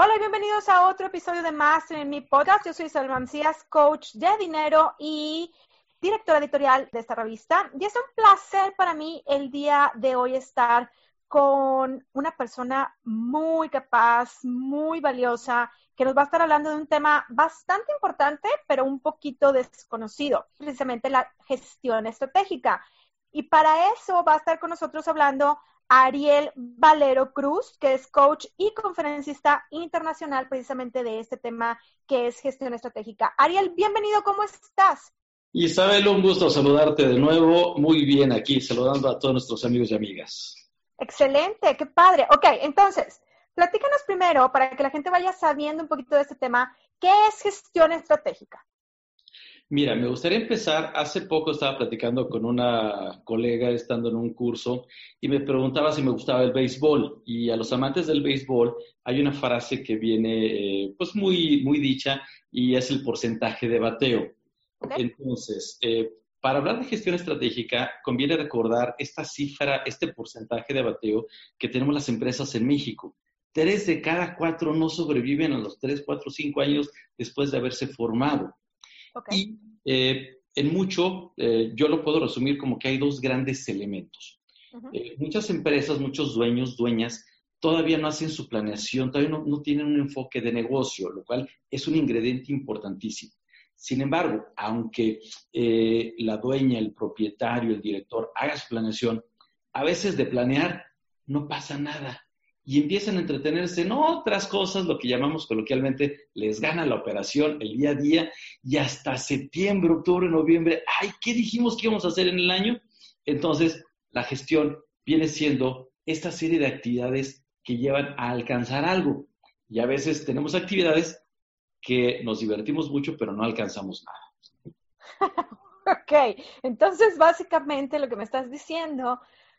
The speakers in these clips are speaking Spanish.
Hola y bienvenidos a otro episodio de Master en mi podcast. Yo soy Isabel Mancías, coach de dinero y directora editorial de esta revista. Y es un placer para mí el día de hoy estar con una persona muy capaz, muy valiosa, que nos va a estar hablando de un tema bastante importante, pero un poquito desconocido, precisamente la gestión estratégica. Y para eso va a estar con nosotros hablando Ariel Valero Cruz, que es coach y conferencista internacional precisamente de este tema que es gestión estratégica. Ariel, bienvenido, ¿cómo estás? Isabel, un gusto saludarte de nuevo. Muy bien aquí, saludando a todos nuestros amigos y amigas. Excelente, qué padre. Ok, entonces, platícanos primero, para que la gente vaya sabiendo un poquito de este tema, ¿qué es gestión estratégica? Mira, me gustaría empezar. Hace poco estaba platicando con una colega estando en un curso y me preguntaba si me gustaba el béisbol. Y a los amantes del béisbol hay una frase que viene eh, pues muy, muy dicha y es el porcentaje de bateo. Entonces, eh, para hablar de gestión estratégica, conviene recordar esta cifra, este porcentaje de bateo que tenemos las empresas en México. Tres de cada cuatro no sobreviven a los tres, cuatro, cinco años después de haberse formado. Y eh, en mucho, eh, yo lo puedo resumir como que hay dos grandes elementos. Eh, muchas empresas, muchos dueños, dueñas, todavía no hacen su planeación, todavía no tienen un enfoque de negocio, lo cual es un ingrediente importantísimo. Sin embargo, aunque eh, la dueña, el propietario, el director haga su planeación, a veces de planear no pasa nada y empiezan a entretenerse en otras cosas, lo que llamamos coloquialmente, les gana la operación, el día a día, y hasta septiembre, octubre, noviembre, ay, ¿qué dijimos que íbamos a hacer en el año? Entonces, la gestión viene siendo esta serie de actividades que llevan a alcanzar algo. Y a veces tenemos actividades que nos divertimos mucho, pero no alcanzamos nada. ok, entonces básicamente lo que me estás diciendo,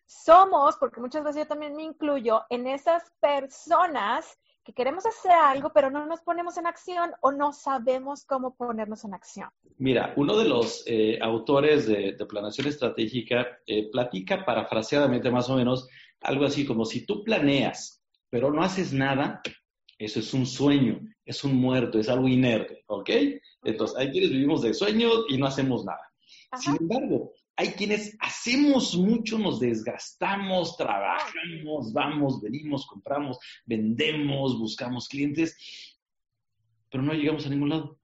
somos, porque muchas veces yo también me incluyo, en esas personas que queremos hacer algo, pero no nos ponemos en acción o no sabemos cómo ponernos en acción. Mira, uno de los eh, autores de, de, Planeación Estratégica eh, platica parafraseadamente más o menos algo así como si tú planeas, pero no haces nada, eso es un sueño, es un muerto, es algo inerte, ¿ok? Entonces, hay quienes vivimos de sueños y no hacemos nada. Sin embargo, hay quienes hacemos mucho, nos desgastamos, trabajamos, vamos, venimos, compramos, vendemos, buscamos clientes, pero no llegamos a ningún lado.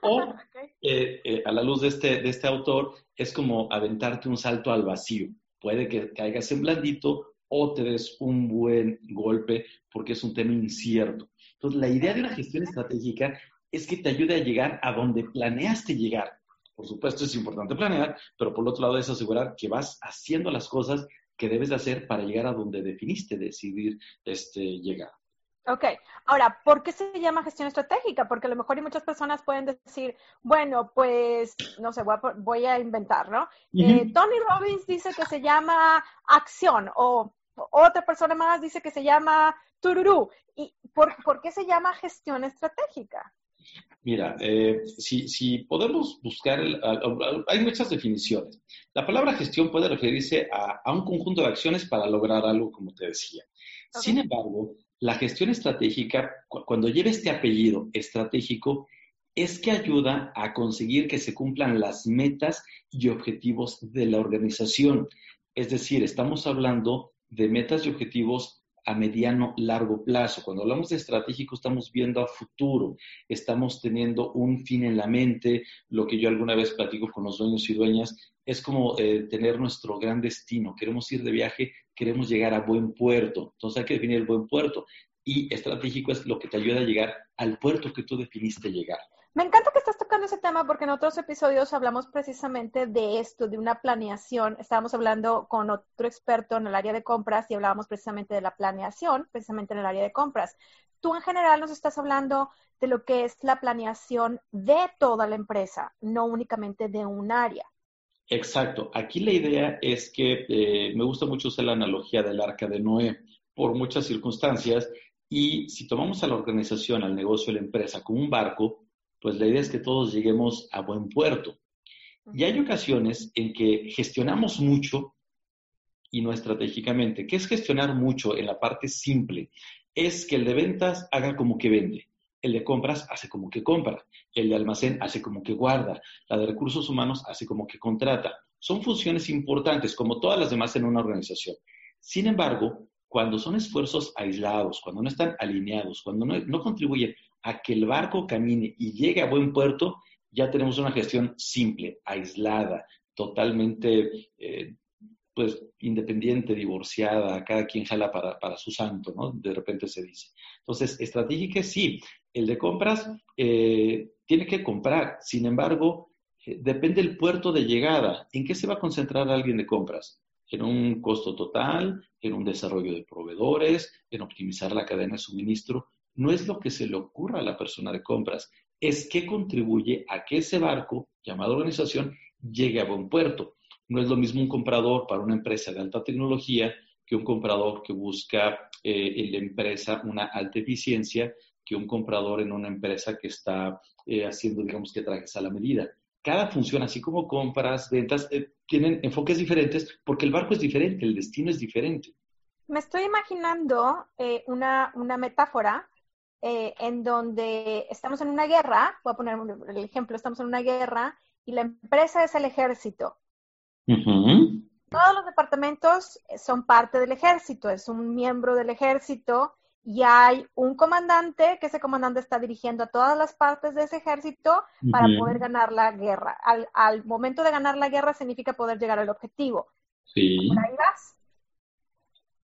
O, eh, eh, a la luz de este, de este autor, es como aventarte un salto al vacío. Puede que caigas en blandito o te des un buen golpe porque es un tema incierto. Entonces, la idea de una gestión estratégica es que te ayude a llegar a donde planeaste llegar. Por supuesto, es importante planear, pero por otro lado es asegurar que vas haciendo las cosas que debes de hacer para llegar a donde definiste decidir este, llegar. Ok, ahora, ¿por qué se llama gestión estratégica? Porque a lo mejor hay muchas personas pueden decir, bueno, pues, no sé, voy a, inventar, ¿no? Eh, Tony Robbins dice que se llama acción o otra persona más dice que se llama tururú. ¿Y por, qué se llama gestión estratégica? Mira, eh, si, podemos buscar, hay muchas definiciones. La palabra gestión puede referirse a, un conjunto de acciones para lograr algo, como te decía. Sin embargo, la gestión estratégica, cuando lleva este apellido estratégico, es que ayuda a conseguir que se cumplan las metas y objetivos de la organización. Es decir, estamos hablando de metas y objetivos a mediano, largo plazo. Cuando hablamos de estratégico, estamos viendo a futuro, estamos teniendo un fin en la mente. Lo que yo alguna vez platico con los dueños y dueñas es como eh, tener nuestro gran destino. Queremos ir de viaje, queremos llegar a buen puerto. Entonces hay que definir el buen puerto. Y estratégico es lo que te ayuda a llegar al puerto que tú definiste llegar. Me encanta que estás tocando ese tema porque en otros episodios hablamos precisamente de esto, de una planeación. Estábamos hablando con otro experto en el área de compras y hablábamos precisamente de la planeación, precisamente en el área de compras. Tú en general nos estás hablando de lo que es la planeación de toda la empresa, no únicamente de un área. Exacto. Aquí la idea es que eh, me gusta mucho usar la analogía del arca de Noé por muchas circunstancias y si tomamos a la organización, al negocio, a la empresa como un barco, pues la idea es que todos lleguemos a buen puerto. Y hay ocasiones en que gestionamos mucho y no estratégicamente. ¿Qué es gestionar mucho en la parte simple? Es que el de ventas haga como que vende, el de compras hace como que compra, el de almacén hace como que guarda, la de recursos humanos hace como que contrata. Son funciones importantes, como todas las demás en una organización. Sin embargo, cuando son esfuerzos aislados, cuando no están alineados, cuando no, contribuyen a que el barco camine y llegue a buen puerto, ya tenemos una gestión simple, aislada, totalmente eh, pues independiente, divorciada, cada quien jala para, su santo, ¿no? De repente se dice. Entonces, estratégica sí, el de compras eh, tiene que comprar, sin embargo, eh, depende del puerto de llegada. ¿En qué se va a concentrar alguien de compras? en un costo total, en un desarrollo de proveedores, en optimizar la cadena de suministro. No es lo que se le ocurra a la persona de compras, es que contribuye a que ese barco, llamado organización, llegue a buen puerto. No es lo mismo un comprador para una empresa de alta tecnología que un comprador que busca eh, en la empresa una alta eficiencia que un comprador en una empresa que está eh, haciendo, digamos, que trajes a la medida cada función, así como compras, ventas, eh, tienen enfoques diferentes porque el barco es diferente, el destino es diferente. Me estoy imaginando eh, una, metáfora eh, en donde estamos en una guerra, voy a poner el ejemplo, estamos en una guerra y la empresa es el ejército. Todos los departamentos son parte del ejército, es un miembro del ejército y hay un comandante, que ese comandante está dirigiendo a todas las partes de ese ejército para poder ganar la guerra. Al, momento de ganar la guerra significa poder llegar al objetivo. Sí. ¿Por ahí vas?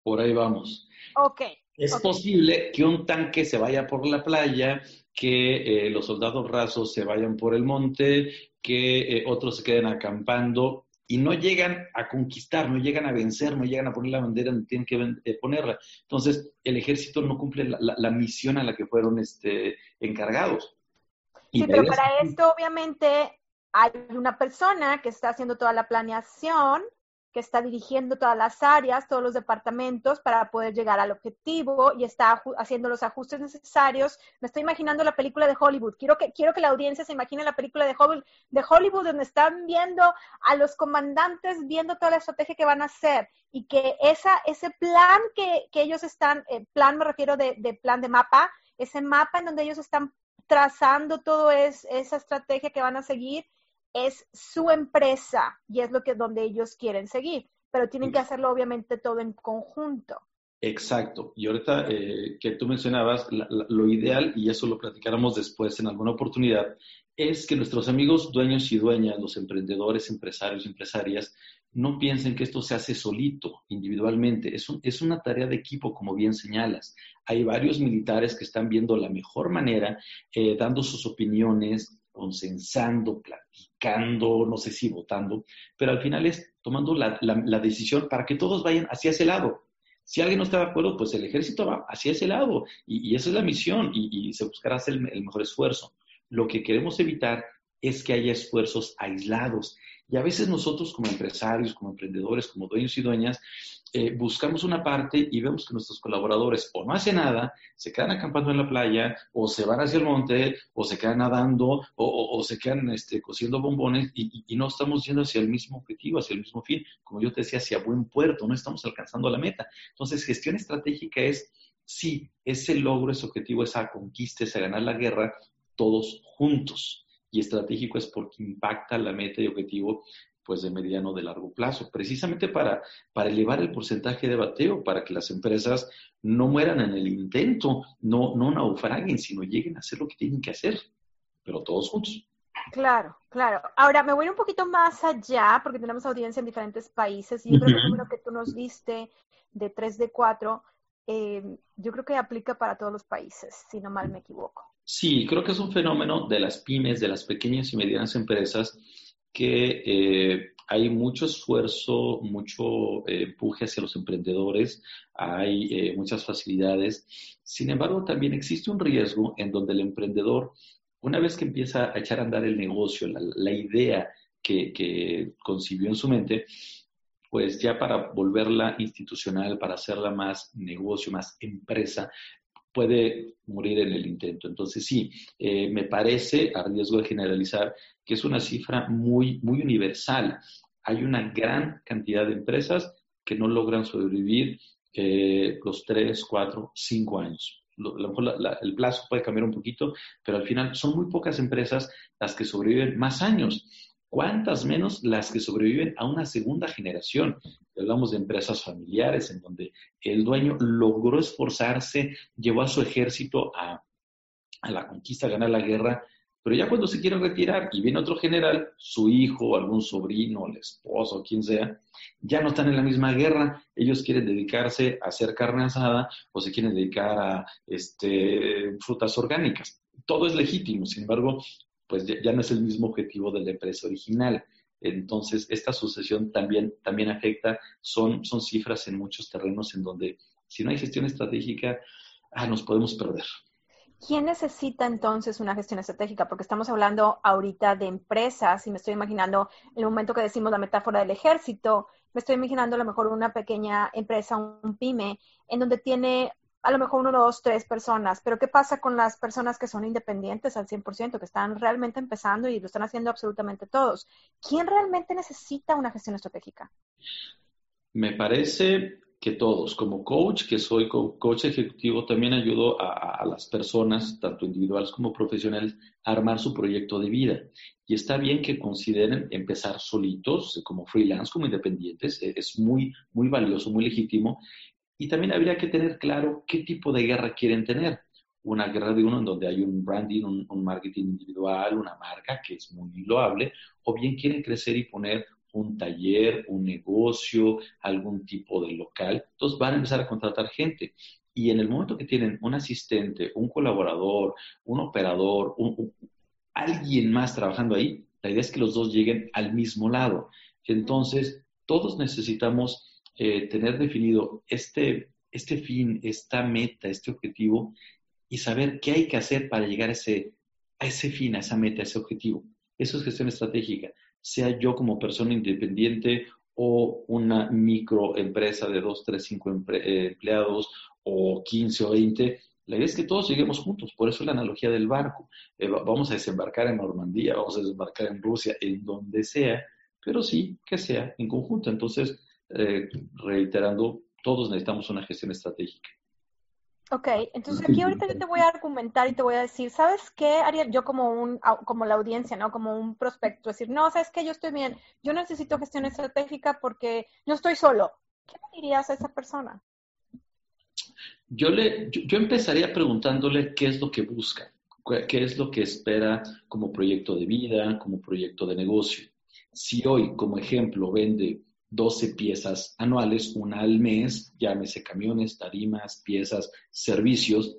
Por ahí vamos. Ok. Es posible que un tanque se vaya por la playa, que eh, los soldados rasos se vayan por el monte, que eh, otros se queden acampando y no llegan a conquistar, no llegan a vencer, no llegan a poner la bandera donde tienen que eh, ponerla. Entonces, el ejército no cumple la, misión a la que fueron este, encargados. sí, pero para esto obviamente hay una persona que está haciendo toda la planeación, que está dirigiendo todas las áreas, todos los departamentos para poder llegar al objetivo y está haciendo los ajustes necesarios. Me estoy imaginando la película de Hollywood. Quiero que, quiero que la audiencia se imagine la película de Hollywood, de Hollywood donde están viendo a los comandantes, viendo toda la estrategia que van a hacer y que esa, ese plan que, ellos están, eh, plan me refiero de, de, plan de mapa, ese mapa en donde ellos están trazando todo es, esa estrategia que van a seguir es su empresa y es lo que donde ellos quieren seguir, pero tienen que hacerlo obviamente todo en conjunto. Exacto. Y ahorita eh, que tú mencionabas, lo ideal, y eso lo platicáramos después en alguna oportunidad, es que nuestros amigos dueños y dueñas, los emprendedores, empresarios, empresarias, no piensen que esto se hace solito, individualmente. Es, es una tarea de equipo, como bien señalas. Hay varios militares que están viendo la mejor manera, eh, dando sus opiniones, consensando, platicando, no sé si votando, pero al final es tomando la, decisión para que todos vayan hacia ese lado. Si alguien no está de acuerdo, pues el ejército va hacia ese lado y, esa es la misión y, se buscará hacer el mejor esfuerzo. Lo que queremos evitar es que haya esfuerzos aislados. Y a veces nosotros como empresarios, como emprendedores, como dueños y dueñas, eh, buscamos una parte y vemos que nuestros colaboradores o no hacen nada, se quedan acampando en la playa, o se van hacia el monte, o se quedan nadando, o, se quedan este, cosiendo bombones y, y, no estamos yendo hacia el mismo objetivo, hacia el mismo fin. Como yo te decía, hacia buen puerto, no estamos alcanzando la meta. Entonces, gestión estratégica es, sí, ese logro, ese objetivo, esa conquista, esa ganar la guerra, todos juntos y estratégico es porque impacta la meta y objetivo pues de mediano de largo plazo, precisamente para, para elevar el porcentaje de bateo, para que las empresas no mueran en el intento, no, no naufraguen, sino lleguen a hacer lo que tienen que hacer, pero todos juntos. Claro, claro. Ahora me voy un poquito más allá, porque tenemos audiencia en diferentes países, y yo creo que el número que tú nos diste de 3 de 4, eh, yo creo que aplica para todos los países, si no mal me equivoco. Sí, creo que es un fenómeno de las pymes, de las pequeñas y medianas empresas, que eh, hay mucho esfuerzo, mucho eh, empuje hacia los emprendedores, hay eh, muchas facilidades. Sin embargo, también existe un riesgo en donde el emprendedor, una vez que empieza a echar a andar el negocio, la, idea que, que concibió en su mente, pues ya para volverla institucional, para hacerla más negocio, más empresa, puede morir en el intento. Entonces, sí, eh, me parece, a riesgo de generalizar, que es una cifra muy, muy universal. Hay una gran cantidad de empresas que no logran sobrevivir eh, los tres, cuatro, cinco años. el plazo puede cambiar un poquito, pero al final son muy pocas empresas las que sobreviven más años. ¿Cuántas menos las que sobreviven a una segunda generación? Hablamos de empresas familiares en donde el dueño logró esforzarse, llevó a su ejército a, la conquista, a ganar la guerra, pero ya cuando se quiere retirar y viene otro general, su hijo, algún sobrino, el esposo, quien sea, ya no están en la misma guerra. Ellos quieren dedicarse a hacer carne asada o se quieren dedicar a este, frutas orgánicas. Todo es legítimo, sin embargo, pues ya, no es el mismo objetivo de la empresa original. Entonces, esta sucesión también, también afecta, son, son cifras en muchos terrenos en donde si no hay gestión estratégica, ah, nos podemos perder. ¿Quién necesita entonces una gestión estratégica? Porque estamos hablando ahorita de empresas y me estoy imaginando el momento que decimos la metáfora del ejército, me estoy imaginando a lo mejor una pequeña empresa, un pyme, en donde tiene a lo mejor uno, dos, tres personas, pero ¿qué pasa con las personas que son independientes al 100%, que están realmente empezando y lo están haciendo absolutamente todos? ¿Quién realmente necesita una gestión estratégica? Me parece que todos, como coach, que soy coach ejecutivo, también ayudo a, las personas, tanto individuales como profesionales, a armar su proyecto de vida. Y está bien que consideren empezar solitos, como freelance, como independientes, es muy, muy valioso, muy legítimo, y también habría que tener claro qué tipo de guerra quieren tener. Una guerra de uno en donde hay un branding, un, marketing individual, una marca que es muy loable, o bien quieren crecer y poner un taller, un negocio, algún tipo de local. Entonces van a empezar a contratar gente. Y en el momento que tienen un asistente, un colaborador, un operador, alguien más trabajando ahí, la idea es que los dos lleguen al mismo lado. Entonces, todos necesitamos eh, tener definido este, este fin, esta meta, este objetivo y saber qué hay que hacer para llegar a ese, a ese fin, a esa meta, a ese objetivo. Eso es gestión estratégica. Sea yo como persona independiente o una microempresa de dos, tres, cinco eh, empleados o 15 o 20, la idea es que todos lleguemos juntos, por eso la analogía del barco. Eh, vamos a desembarcar en Normandía, vamos a desembarcar en Rusia, en donde sea, pero sí que sea en conjunto. Entonces, eh, reiterando, todos necesitamos una gestión estratégica. Ok, entonces aquí ahorita yo te voy a argumentar y te voy a decir, ¿sabes qué haría yo como un, como la audiencia, ¿no? Como un prospecto, decir, no, ¿sabes qué? Yo estoy bien, yo necesito gestión estratégica porque yo estoy solo. ¿Qué le dirías a esa persona? Yo, le, yo empezaría preguntándole qué es lo que busca, qué es lo que espera como proyecto de vida, como proyecto de negocio. Si hoy, como ejemplo, vende 12 piezas anuales, una al mes, llámese camiones, tarimas, piezas, servicios,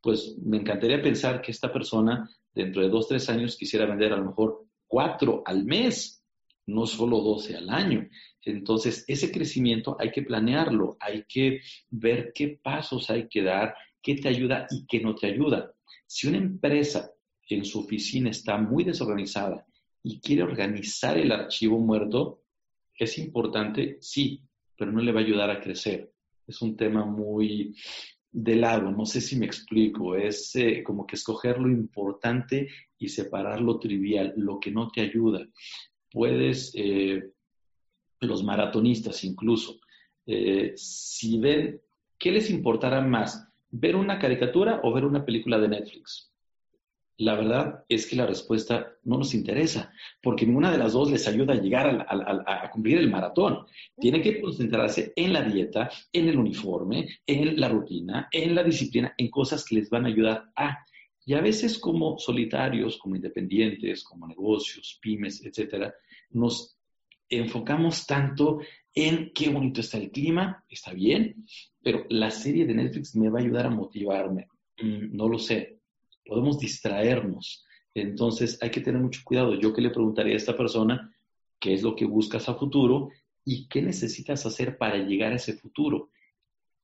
pues me encantaría pensar que esta persona dentro de dos, tres años quisiera vender a lo mejor cuatro al mes, no solo 12 al año. Entonces, ese crecimiento hay que planearlo, hay que ver qué pasos hay que dar, qué te ayuda y qué no te ayuda. Si una empresa en su oficina está muy desorganizada y quiere organizar el archivo muerto, ¿Es importante? Sí, pero no le va a ayudar a crecer. Es un tema muy de lado, no sé si me explico, es eh, como que escoger lo importante y separar lo trivial, lo que no te ayuda. Puedes, eh, los maratonistas incluso, eh, si ven, ¿qué les importará más? ¿Ver una caricatura o ver una película de Netflix? La verdad es que la respuesta no nos interesa, porque ninguna de las dos les ayuda a llegar a, cumplir el maratón. Tienen que concentrarse en la dieta, en el uniforme, en la rutina, en la disciplina, en cosas que les van a ayudar a. Y a veces como solitarios, como independientes, como negocios, pymes, etcétera, nos enfocamos tanto en qué bonito está el clima, está bien, pero la serie de Netflix me va a ayudar a motivarme. Mm, no lo sé, podemos distraernos. Entonces hay que tener mucho cuidado. Yo que le preguntaría a esta persona qué es lo que buscas a futuro y qué necesitas hacer para llegar a ese futuro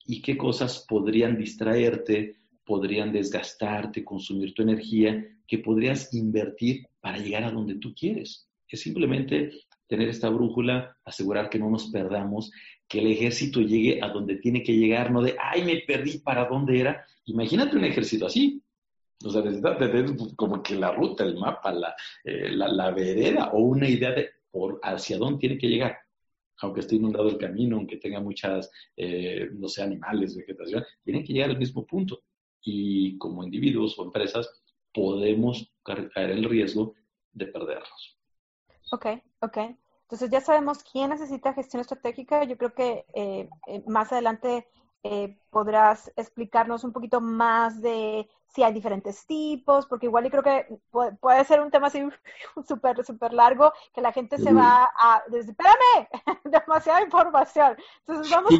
y qué cosas podrían distraerte, podrían desgastarte, consumir tu energía, que podrías invertir para llegar a donde tú quieres. Es simplemente tener esta brújula, asegurar que no nos perdamos, que el ejército llegue a donde tiene que llegar, no de, ay, me perdí, ¿para dónde era? Imagínate un ejército así. O sea, necesitas tener como que la ruta, el mapa, la, eh, la, vereda o una idea de por hacia dónde tiene que llegar. Aunque esté inundado el camino, aunque tenga muchas, eh, no sé, animales, vegetación, tienen que llegar al mismo punto. Y como individuos o empresas, podemos caer el riesgo de perdernos. Ok, ok. Entonces ya sabemos quién necesita gestión estratégica. Yo creo que eh, eh, más adelante eh, podrás explicarnos un poquito más de si hay diferentes tipos, porque igual yo creo que puede, ser un tema así súper, súper largo, que la gente se va a decir, espérame, demasiada información. Entonces vamos,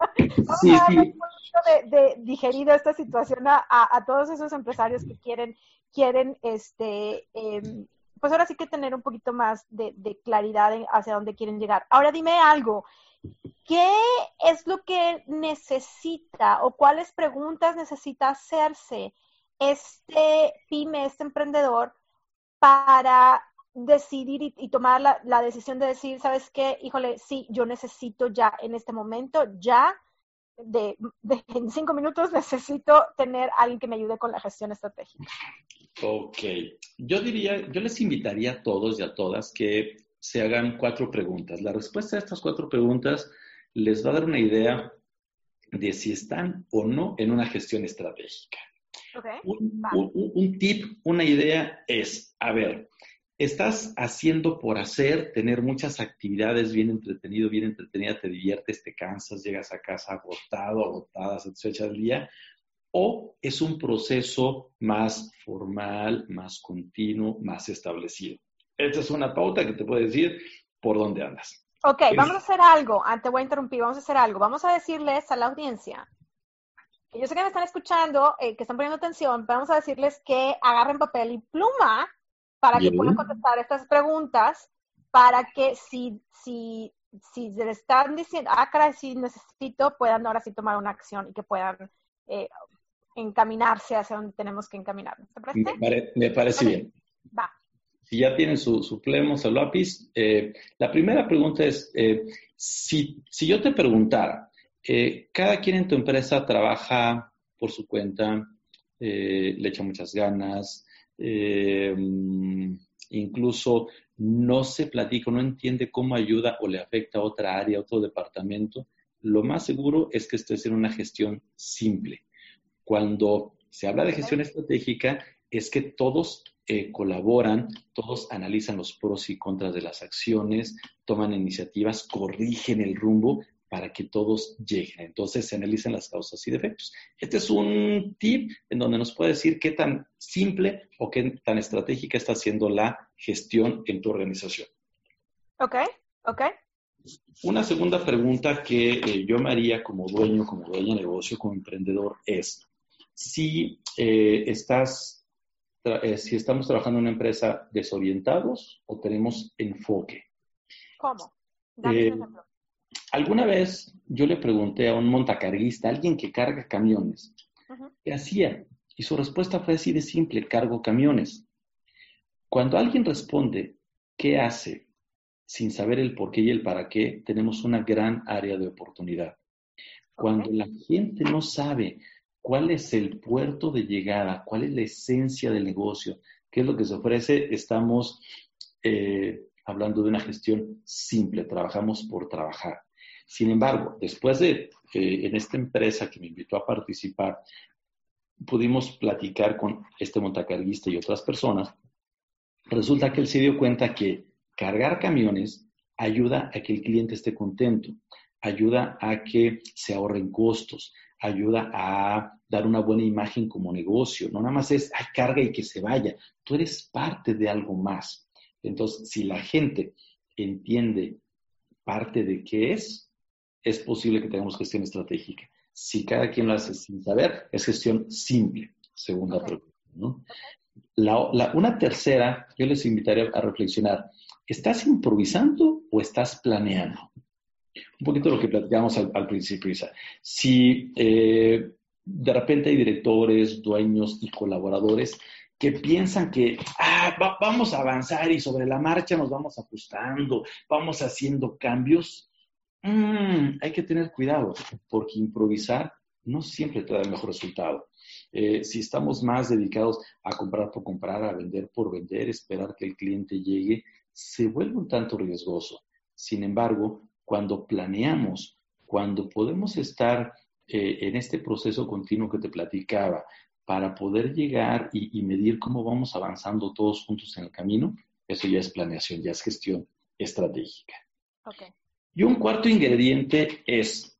a, darle un poquito de, digerido esta situación a, a, todos esos empresarios que quieren, quieren este, em, pues ahora sí que tener un poquito más de, claridad hacia dónde quieren llegar. Ahora dime algo, ¿qué es lo que necesita o cuáles preguntas necesita hacerse este pyme, este emprendedor, para decidir y, tomar la, decisión de decir, ¿sabes qué? Híjole, sí, yo necesito ya en este momento, ya de, en cinco minutos necesito tener alguien que me ayude con la gestión estratégica. Ok, yo diría, yo les invitaría a todos y a todas que se hagan cuatro preguntas. La respuesta a estas cuatro preguntas les va a dar una idea de si están o no en una gestión estratégica. Okay. un, tip, una idea es, a ver, estás haciendo por hacer, tener muchas actividades bien entretenido, bien entretenida, te diviertes, te cansas, llegas a casa agotado, agotada, satisfecha del día, o es un proceso más formal, más continuo, más establecido. Esta es una pauta que te puede decir por dónde andas. Ok, vamos a hacer algo. Ah, te voy a interrumpir, vamos a hacer algo. Vamos a decirles a la audiencia, que yo sé que me están escuchando, eh, que están poniendo atención, vamos a decirles que agarren papel y pluma para que puedan contestar estas preguntas, para que si, si, si se les están diciendo, ah, caray, si necesito, puedan ahora sí tomar una acción y que puedan eh, encaminarse hacia donde tenemos que encaminarnos. Me, parece bien. Va. Si ya tienen su, su plemo, su lápiz, eh, la primera pregunta es, eh, si, si, yo te preguntara, eh, cada quien en tu empresa trabaja por su cuenta, le echa muchas ganas, incluso no se platica, no entiende cómo ayuda o le afecta a otra área, a otro departamento, lo más seguro es que esté en una gestión simple. Cuando se habla de gestión estratégica, es que todos eh, colaboran, todos analizan los pros y contras de las acciones, toman iniciativas, corrigen el rumbo para que todos lleguen. Entonces se analizan las causas y defectos. Este es un tip en donde nos puede decir qué tan simple o qué tan estratégica está haciendo la gestión en tu organización. Ok, ok. Una segunda pregunta que eh, yo me haría como dueño, como dueño de negocio, como emprendedor es, si eh, estás, eh, si estamos trabajando en una empresa desorientados o tenemos enfoque. ¿Cómo? Eh, alguna vez yo le pregunté a un montacarguista, alguien que carga camiones, ¿qué hacía? Y su respuesta fue así de simple, cargo camiones. Cuando alguien responde, ¿qué hace? Sin saber el por qué y el para qué, tenemos una gran área de oportunidad. Cuando la gente no sabe cuál es el puerto de llegada, cuál es la esencia del negocio, qué es lo que se ofrece, estamos eh, hablando de una gestión simple, trabajamos por trabajar. Sin embargo, después de eh, en esta empresa que me invitó a participar, pudimos platicar con este montacarguista y otras personas, resulta que él se dio cuenta que cargar camiones ayuda a que el cliente esté contento, ayuda a que se ahorren costos, ayuda a dar una buena imagen como negocio. No nada más es, ay, carga y que se vaya. Tú eres parte de algo más. Entonces, si la gente entiende parte de qué es, es posible que tengamos gestión estratégica. Si cada quien lo hace sin saber, es gestión simple. Segunda pregunta. una tercera, yo les invitaría a reflexionar, ¿estás improvisando o estás planeando? Un poquito lo que platicamos al, principio, Isa. Si eh, de repente hay directores, dueños y colaboradores que piensan que ah, vamos a avanzar y sobre la marcha nos vamos ajustando, vamos haciendo cambios, mm, hay que tener cuidado, porque improvisar no siempre te da el mejor resultado. Eh, si estamos más dedicados a comprar por comprar, a vender por vender, esperar que el cliente llegue, se vuelve un tanto riesgoso. Sin embargo, cuando planeamos, cuando podemos estar eh, en este proceso continuo que te platicaba, para poder llegar y, medir cómo vamos avanzando todos juntos en el camino, eso ya es planeación, ya es gestión estratégica. Y un cuarto ingrediente es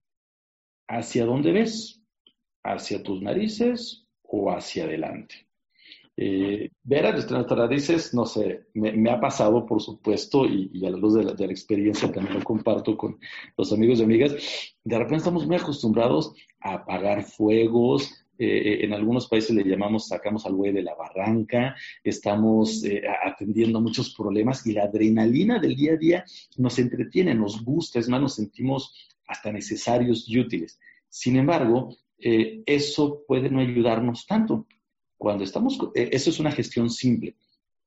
hacia dónde ves, hacia tus narices o hacia adelante. Eh, ver a nuestras narices, no sé, me, ha pasado, por supuesto, y, a la luz de la, experiencia también lo comparto con los amigos y amigas, de repente estamos muy acostumbrados a apagar fuegos, eh, en algunos países le llamamos sacamos al güey de la barranca, estamos eh, atendiendo muchos problemas y la adrenalina del día a día nos entretiene, nos gusta, es más, nos sentimos hasta necesarios y útiles. Sin embargo, eh, eso puede no ayudarnos tanto. Cuando estamos, eh, eso es una gestión simple,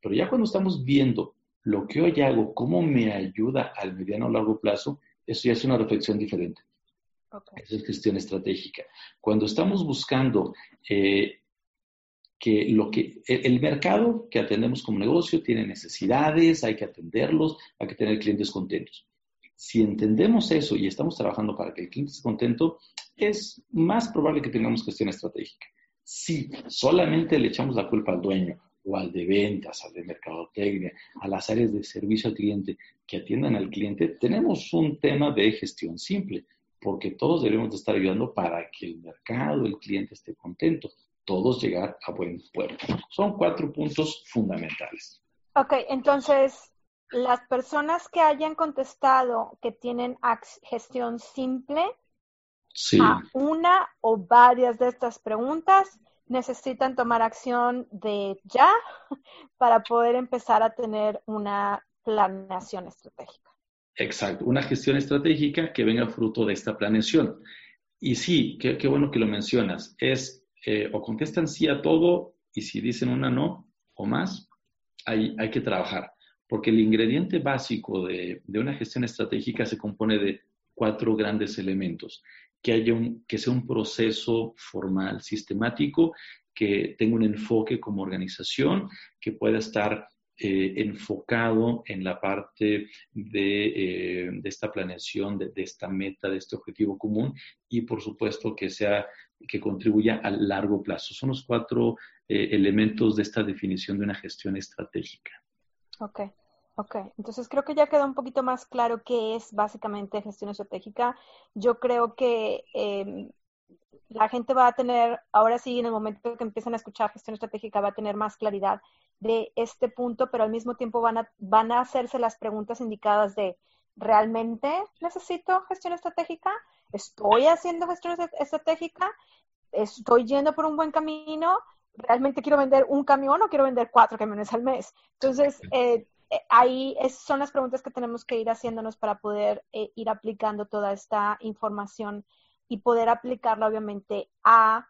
pero ya cuando estamos viendo lo que hoy hago, cómo me ayuda al mediano o largo plazo, eso ya es una reflexión diferente. Esa es gestión estratégica. Cuando estamos buscando eh, que lo que el mercado que atendemos como negocio tiene necesidades, hay que atenderlos, hay que tener clientes contentos. Si entendemos eso y estamos trabajando para que el cliente esté contento, es más probable que tengamos gestión estratégica. Si solamente le echamos la culpa al dueño o al de ventas, al de mercadotecnia, a las áreas de servicio al cliente que atiendan al cliente, tenemos un tema de gestión simple, porque todos debemos de estar ayudando para que el mercado, el cliente esté contento, todos llegar a buen puerto. Son cuatro puntos fundamentales. Ok, entonces, las personas que hayan contestado que tienen gestión simple, a una o varias de estas preguntas necesitan tomar acción de ya para poder empezar a tener una planeación estratégica. Exacto, una gestión estratégica que venga fruto de esta planeación. Y sí, qué, bueno que lo mencionas, es eh, o contestan sí a todo y si dicen una no o más, hay, hay que trabajar, porque el ingrediente básico de, de una gestión estratégica se compone de cuatro grandes elementos que, haya un, que sea un proceso formal, sistemático, que tenga un enfoque como organización, que pueda estar eh, enfocado en la parte de, eh, esta planeación, de, esta meta, de este objetivo común y por supuesto que sea que contribuya a largo plazo. Son los cuatro eh, elementos de esta definición de una gestión estratégica. Ok. Ok, entonces creo que ya quedó un poquito más claro qué es básicamente gestión estratégica. Yo creo que em, la gente va a tener, ahora sí, en el momento que empiezan a escuchar gestión estratégica, va a tener más claridad de este punto, pero al mismo tiempo van a, van a hacerse las preguntas indicadas de, ¿realmente necesito gestión estratégica? ¿Estoy haciendo gestión estratégica? ¿Estoy yendo por un buen camino? ¿Realmente quiero vender un camión o quiero vender cuatro camiones al mes? Entonces, eh, eh, ahí son las preguntas que tenemos que ir haciéndonos para poder eh, ir aplicando toda esta información y poder aplicarla obviamente a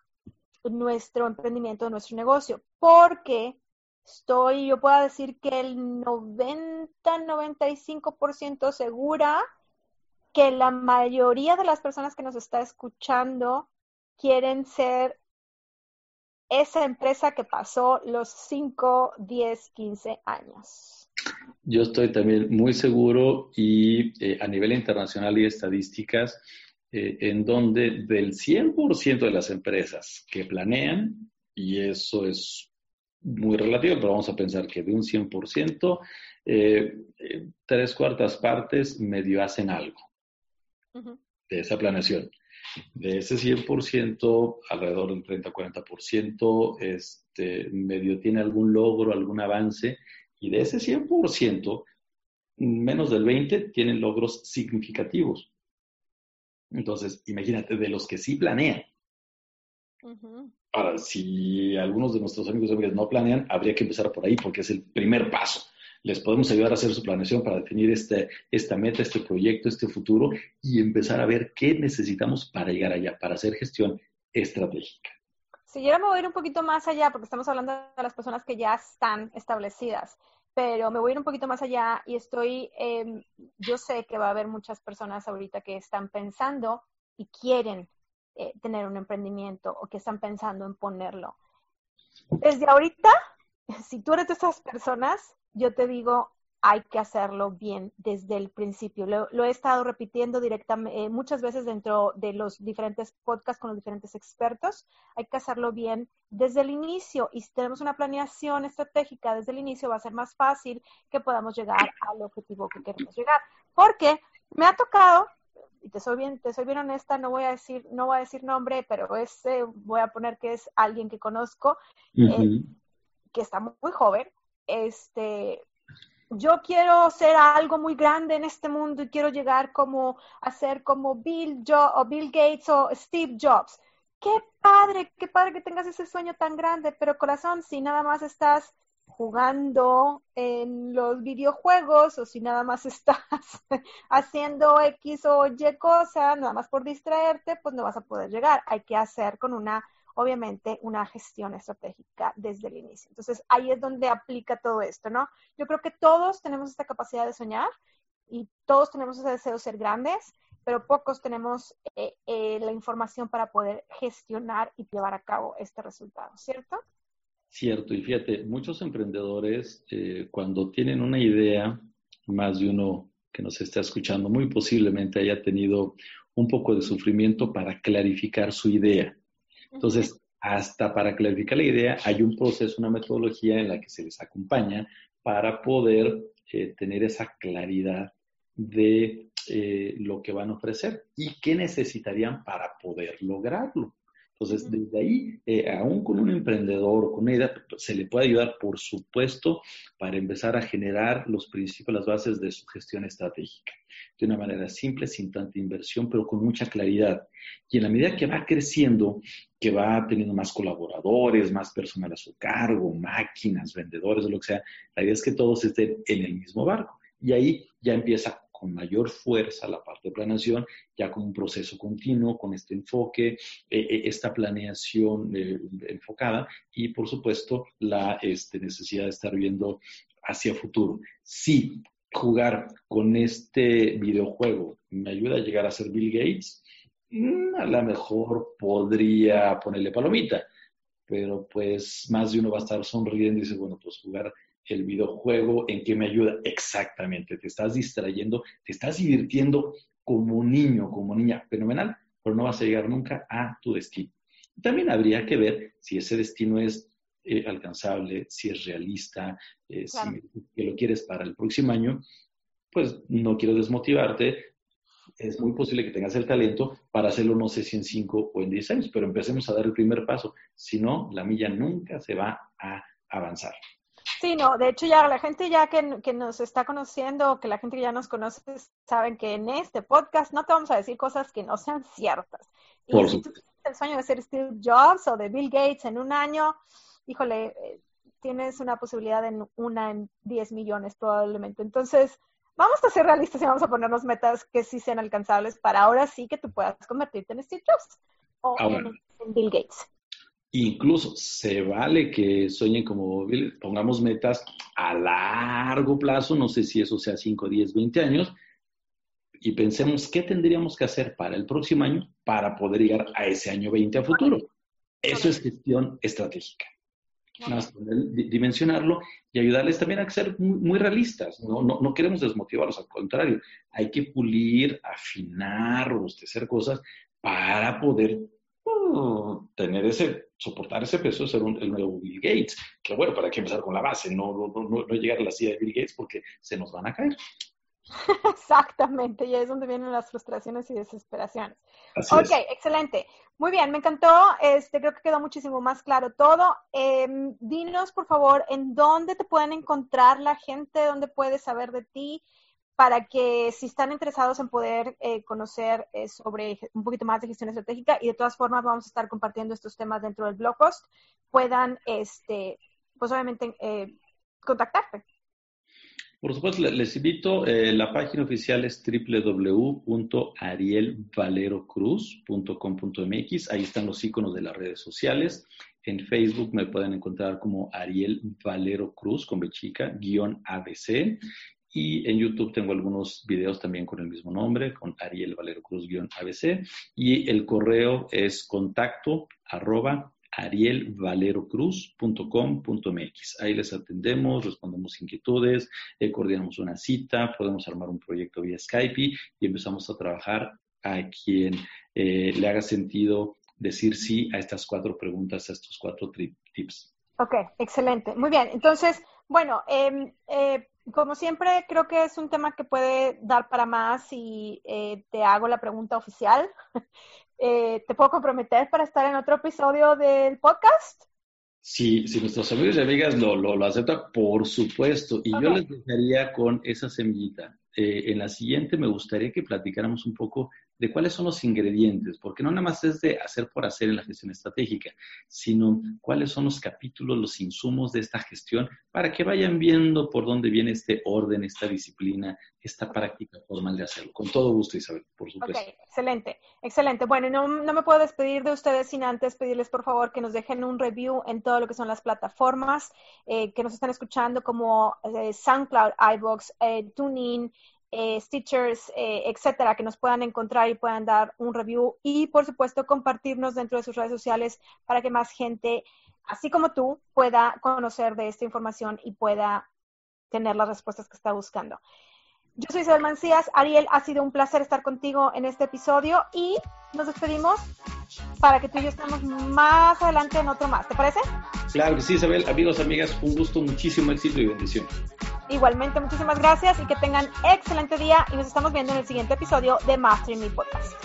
nuestro emprendimiento, nuestro negocio, porque estoy, yo puedo decir que el 90-95% segura que la mayoría de las personas que nos está escuchando quieren ser esa empresa que pasó los 5, 10, 15 años. Yo estoy también muy seguro y eh, a nivel internacional y estadísticas, eh, en donde del 100% de las empresas que planean, y eso es muy relativo, pero vamos a pensar que de un 100%, eh, tres cuartas partes medio hacen algo de esa planeación. De ese 100%, alrededor del 30-40%, este, medio tiene algún logro, algún avance, y de ese 100%, menos del 20% tienen logros significativos. Entonces, imagínate, de los que sí planean, Ahora, si algunos de nuestros amigos y amigas no planean, habría que empezar por ahí porque es el primer paso. Les podemos ayudar a hacer su planeación para definir este, esta meta, este proyecto, este futuro y empezar a ver qué necesitamos para llegar allá, para hacer gestión estratégica. Si yo me voy a ir un poquito más allá, porque estamos hablando de las personas que ya están establecidas, pero me voy a ir un poquito más allá y estoy, em, yo sé que va a haber muchas personas ahorita que están pensando y quieren eh, tener un emprendimiento o que están pensando en ponerlo. Desde ahorita, si tú eres de esas personas, yo te digo, hay que hacerlo bien desde el principio. Lo, he estado repitiendo directamente eh, muchas veces dentro de los diferentes podcasts con los diferentes expertos. Hay que hacerlo bien desde el inicio y si tenemos una planeación estratégica desde el inicio va a ser más fácil que podamos llegar al objetivo que queremos llegar. Porque me ha tocado y te soy bien, te soy bien honesta, no voy a decir, no voy a decir nombre, pero ese voy a poner que es alguien que conozco, eh, que está muy joven, este, yo quiero ser algo muy grande en este mundo y quiero llegar como a ser como Bill, o Bill Gates o Steve Jobs. Qué padre, qué padre que tengas ese sueño tan grande, pero corazón, si nada más estás jugando en los videojuegos o si nada más estás haciendo X o Y cosa, nada más por distraerte, pues no vas a poder llegar. Hay que hacer con una obviamente una gestión estratégica desde el inicio. Entonces, ahí es donde aplica todo esto, ¿no? Yo creo que todos tenemos esta capacidad de soñar y todos tenemos ese deseo de ser grandes, pero pocos tenemos eh, eh, la información para poder gestionar y llevar a cabo este resultado, ¿cierto? Cierto, y fíjate, muchos emprendedores eh, cuando tienen una idea, más de uno que nos está escuchando, muy posiblemente haya tenido un poco de sufrimiento para clarificar su idea. Entonces, hasta para clarificar la idea, hay un proceso, una metodología en la que se les acompaña para poder eh, tener esa claridad de eh, lo que van a ofrecer y qué necesitarían para poder lograrlo. Entonces, desde ahí, eh, aún con un emprendedor, con una idea, se le puede ayudar, por supuesto, para empezar a generar los principios, las bases de su gestión estratégica. De una manera simple, sin tanta inversión, pero con mucha claridad. Y en la medida que va creciendo, que va teniendo más colaboradores, más personal a su cargo, máquinas, vendedores, lo que sea, la idea es que todos estén en el mismo barco. Y ahí ya empieza con mayor fuerza la parte de planeación, ya con un proceso continuo, con este enfoque, eh, eh, esta planeación eh, enfocada y, por supuesto, la este, necesidad de estar viendo hacia futuro. Si jugar con este videojuego me ayuda a llegar a ser Bill Gates, mm, a lo mejor podría ponerle palomita, pero pues más de uno va a estar sonriendo y dice, bueno, pues jugar el videojuego, ¿en qué me ayuda? Exactamente, te estás distrayendo, te estás divirtiendo como niño, como niña, fenomenal, pero no vas a llegar nunca a tu destino. También habría que ver si ese destino es eh, alcanzable, si es realista, eh, si lo quieres para el próximo año, pues no quiero desmotivarte. Es muy posible que tengas el talento para hacerlo, no sé si en 5 o en 10 años, pero empecemos a dar el primer paso. Si no, la milla nunca se va a avanzar. Sí, no, de hecho ya la gente ya que, nos está conociendo, que la gente que ya nos conoce, saben que en este podcast no te vamos a decir cosas que no sean ciertas. Y si tú tienes el sueño de ser Steve Jobs o de Bill Gates en un año, híjole, eh, tienes una posibilidad en una en 10 millones probablemente. Entonces, vamos a ser realistas y vamos a ponernos metas que sí sean alcanzables para ahora sí que tú puedas convertirte en Steve Jobs o ah, en Bill Gates. Incluso se vale que sueñen como pongamos metas a largo plazo, no sé si eso sea 5, 10, 20 años, y pensemos qué tendríamos que hacer para el próximo año para poder llegar a ese año 20 a futuro. Eso es gestión estratégica. dimensionarlo y ayudarles también a ser muy, realistas. ¿no? No, no, queremos desmotivarlos, al contrario, hay que pulir, afinar, robustecer cosas para poder tener ese, soportar ese peso, ser un, el nuevo Bill Gates. Que bueno, para que empezar con la base, no, no, no, llegar a la silla de Bill Gates porque se nos van a caer. Exactamente, y es donde vienen las frustraciones y desesperaciones. ok, excelente. Muy bien, me encantó. Este, creo que quedó muchísimo más claro todo. Em, dinos, por favor, en dónde te pueden encontrar la gente, dónde puedes saber de ti, para que si están interesados en poder eh, conocer eh, sobre un poquito más de gestión estratégica y de todas formas vamos a estar compartiendo estos temas dentro del blog post, puedan, este, pues obviamente, eh, contactarte. Por supuesto, les invito, la página oficial es www.arielvalerocruz.com.mx, ahí están los iconos de las redes sociales. En Facebook me pueden encontrar como Ariel Valero Cruz, con bechica, guion ABC. Y en YouTube tengo algunos videos también con el mismo nombre, con Ariel Valero Cruz-ABC. Y el correo es contacto arroba arielvalerocruz.com.mx. Ahí les atendemos, respondemos inquietudes, eh, coordinamos una cita, podemos armar un proyecto vía Skype y empezamos a trabajar a quien eh, le haga sentido decir sí a estas cuatro preguntas, a estos cuatro tips. Ok, excelente. Muy bien. Entonces, bueno, eh, eh, como siempre, creo que es un tema que puede dar para más y eh, te hago la pregunta oficial. Eh, ¿Te puedo comprometer para estar en otro episodio del podcast? Sí, si nuestros amigos y amigas lo, lo, aceptan, por supuesto. Y yo les dejaría con esa semillita. Eh, en la siguiente me gustaría que platicáramos un poco de cuáles son los ingredientes, porque no nada más es de hacer por hacer en la gestión estratégica, sino cuáles son los capítulos, los insumos de esta gestión, para que vayan viendo por dónde viene este orden, esta disciplina, esta práctica formal de hacerlo. Con todo gusto, Isabel, por supuesto. Ok, excelente, excelente. Bueno, no, no me puedo despedir de ustedes sin antes pedirles, por favor, que nos dejen un review en todo lo que son las plataformas eh, que nos están escuchando, como eh, SoundCloud, iBox, eh, TuneIn, eh, Stitchers, eh, etcétera, que nos puedan encontrar y puedan dar un review y, por supuesto, compartirnos dentro de sus redes sociales para que más gente, así como tú, pueda conocer de esta información y pueda tener las respuestas que está buscando. Yo soy Isabel Mancías. Ariel, ha sido un placer estar contigo en este episodio y nos despedimos para que tú y yo estemos más adelante en otro más. ¿Te parece? Claro que sí, Isabel. Amigos, amigas, un gusto, muchísimo éxito y bendición. Igualmente, muchísimas gracias y que tengan excelente día y nos estamos viendo en el siguiente episodio de Mastering Me Podcast.